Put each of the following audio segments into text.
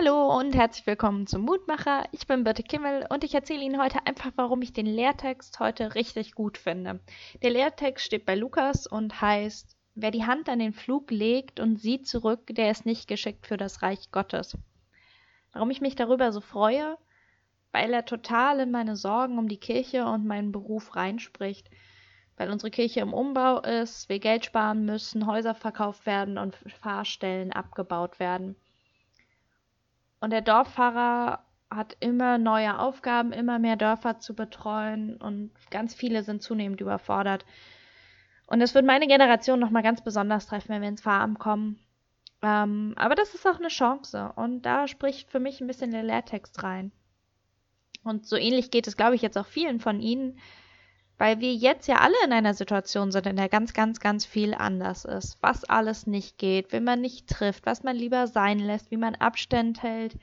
Hallo und herzlich willkommen zum Mutmacher. Ich bin Birte Kimmel und ich erzähle Ihnen heute einfach, warum ich den Lehrtext heute richtig gut finde. Der Lehrtext steht bei Lukas und heißt, wer die Hand an den Flug legt und sieht zurück, der ist nicht geschickt für das Reich Gottes. Warum ich mich darüber so freue? Weil er total in meine Sorgen um die Kirche und meinen Beruf reinspricht. Weil unsere Kirche im Umbau ist, wir Geld sparen müssen, Häuser verkauft werden und Fahrstellen abgebaut werden. Und der Dorffahrer hat immer neue Aufgaben, immer mehr Dörfer zu betreuen und ganz viele sind zunehmend überfordert. Und es wird meine Generation nochmal ganz besonders treffen, wenn wir ins Farm kommen. Ähm, aber das ist auch eine Chance und da spricht für mich ein bisschen der Lehrtext rein. Und so ähnlich geht es, glaube ich, jetzt auch vielen von Ihnen, weil wir jetzt ja alle in einer Situation sind, in der ganz, ganz, ganz viel anders ist. Was alles nicht geht, wenn man nicht trifft, was man lieber sein lässt, wie man Abstand hält.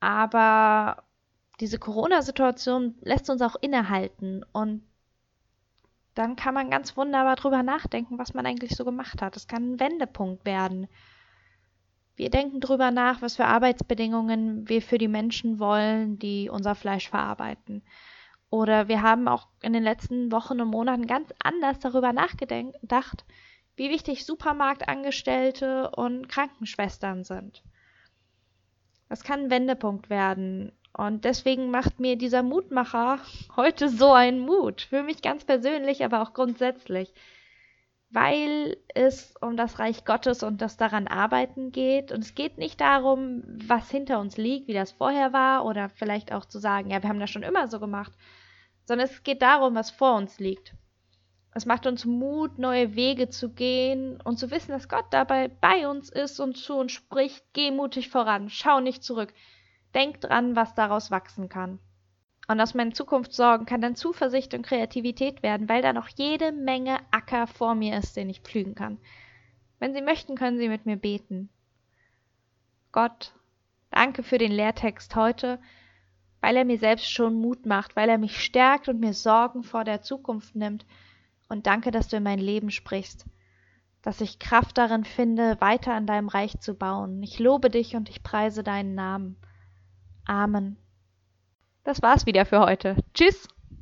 Aber diese Corona-Situation lässt uns auch innehalten und dann kann man ganz wunderbar drüber nachdenken, was man eigentlich so gemacht hat. Es kann ein Wendepunkt werden. Wir denken drüber nach, was für Arbeitsbedingungen wir für die Menschen wollen, die unser Fleisch verarbeiten. Oder wir haben auch in den letzten Wochen und Monaten ganz anders darüber nachgedacht, wie wichtig Supermarktangestellte und Krankenschwestern sind. Das kann ein Wendepunkt werden. Und deswegen macht mir dieser Mutmacher heute so einen Mut. Für mich ganz persönlich, aber auch grundsätzlich. Weil es um das Reich Gottes und das daran Arbeiten geht. Und es geht nicht darum, was hinter uns liegt, wie das vorher war, oder vielleicht auch zu sagen, ja, wir haben das schon immer so gemacht, sondern es geht darum, was vor uns liegt. Es macht uns Mut, neue Wege zu gehen und zu wissen, dass Gott dabei bei uns ist und zu uns spricht, geh mutig voran, schau nicht zurück, denk dran, was daraus wachsen kann. Und aus meinen Zukunftssorgen kann dann Zuversicht und Kreativität werden, weil da noch jede Menge Acker vor mir ist, den ich pflügen kann. Wenn Sie möchten, können Sie mit mir beten. Gott, danke für den Lehrtext heute weil er mir selbst schon Mut macht, weil er mich stärkt und mir Sorgen vor der Zukunft nimmt. Und danke, dass du in mein Leben sprichst, dass ich Kraft darin finde, weiter an deinem Reich zu bauen. Ich lobe dich und ich preise deinen Namen. Amen. Das war's wieder für heute. Tschüss.